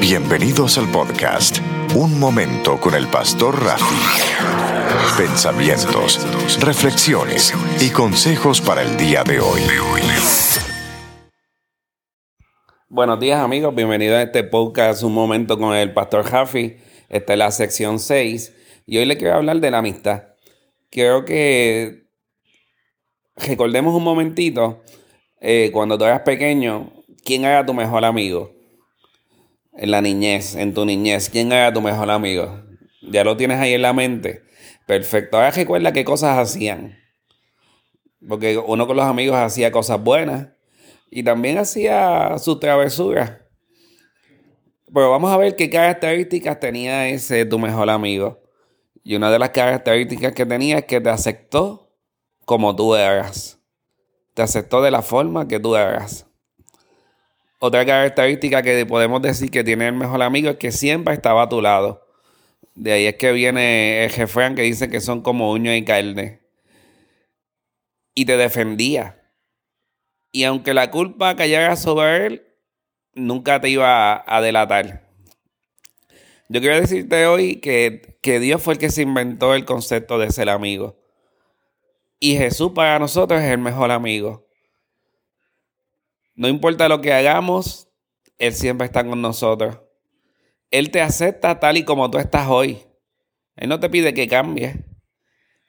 Bienvenidos al podcast Un Momento con el Pastor Rafi. Pensamientos, reflexiones y consejos para el día de hoy. Buenos días amigos, bienvenidos a este podcast Un Momento con el Pastor Rafi. Esta es la sección 6 y hoy le quiero hablar de la amistad. Quiero que recordemos un momentito eh, cuando tú eras pequeño, ¿quién era tu mejor amigo? En la niñez, en tu niñez, ¿quién era tu mejor amigo? Ya lo tienes ahí en la mente. Perfecto. Ahora recuerda qué cosas hacían. Porque uno con los amigos hacía cosas buenas y también hacía su travesura. Pero vamos a ver qué características tenía ese tu mejor amigo. Y una de las características que tenía es que te aceptó como tú eras. Te aceptó de la forma que tú eras. Otra característica que podemos decir que tiene el mejor amigo es que siempre estaba a tu lado. De ahí es que viene el jefe que dice que son como uño y carne. Y te defendía. Y aunque la culpa cayera sobre él, nunca te iba a, delatar. Yo quiero decirte hoy que, que Dios fue el que se inventó el concepto de ser amigo. Y Jesús para nosotros es el mejor amigo. No importa lo que hagamos, Él siempre está con nosotros. Él te acepta tal y como tú estás hoy. Él no te pide que cambies.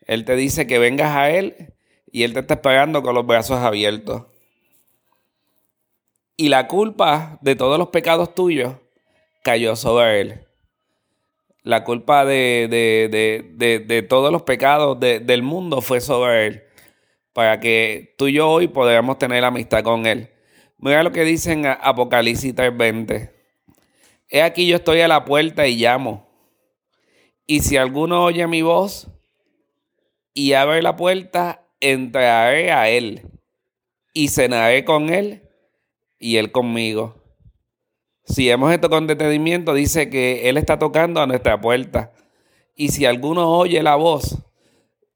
Él te dice que vengas a Él y Él te está esperando con los brazos abiertos. Y la culpa de todos los pecados tuyos cayó sobre Él. La culpa de, de, todos los pecados del mundo fue sobre Él. Para que tú y yo hoy podamos tener amistad con Él. Mira lo que dice en Apocalipsis 3:20. He aquí yo estoy a la puerta y llamo. Y si alguno oye mi voz y abre la puerta, entraré a él y cenaré con él y él conmigo. Si hemos esto con detenimiento, dice que él está tocando a nuestra puerta. Y si alguno oye la voz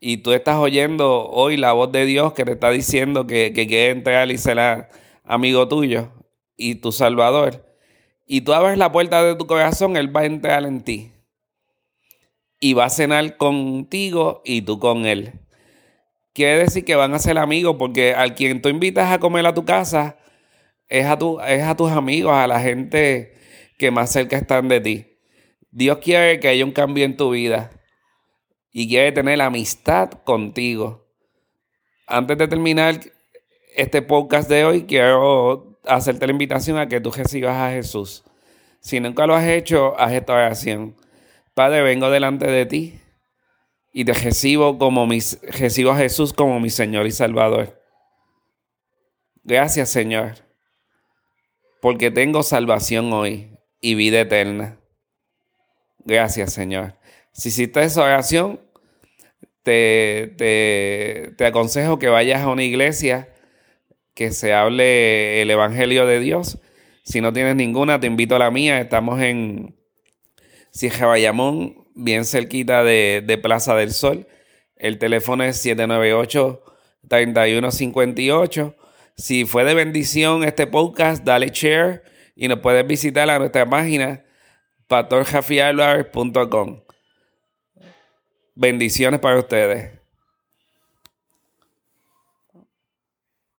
y tú estás oyendo hoy la voz de Dios que te está diciendo que, que quiere entrar y cenar amigo tuyo y tu salvador, y tú abres la puerta de tu corazón, Él va a entrar en ti. Y va a cenar contigo y tú con Él. Quiere decir que van a ser amigos porque al quien tú invitas a comer a tu casa es a, es a tus amigos, a la gente que más cerca están de ti. Dios quiere que haya un cambio en tu vida y quiere tener amistad contigo. Antes de terminar, este podcast de hoy quiero hacerte la invitación a que tú recibas a Jesús. Si nunca lo has hecho, haz esta oración. Padre, vengo delante de ti y te recibo como mis, recibo a Jesús como mi Señor y Salvador. Gracias, Señor, porque tengo salvación hoy y vida eterna. Gracias, Señor. Si hiciste esa oración, te, te, te aconsejo que vayas a una iglesia que se hable el Evangelio de Dios. Si no tienes ninguna, te invito a la mía. Estamos en Sierra Bayamón, bien cerquita de, Plaza del Sol. El teléfono es 798-3158. Si fue de bendición este podcast, dale share y nos puedes visitar a nuestra página pastorjafiarlar.com. Bendiciones para ustedes.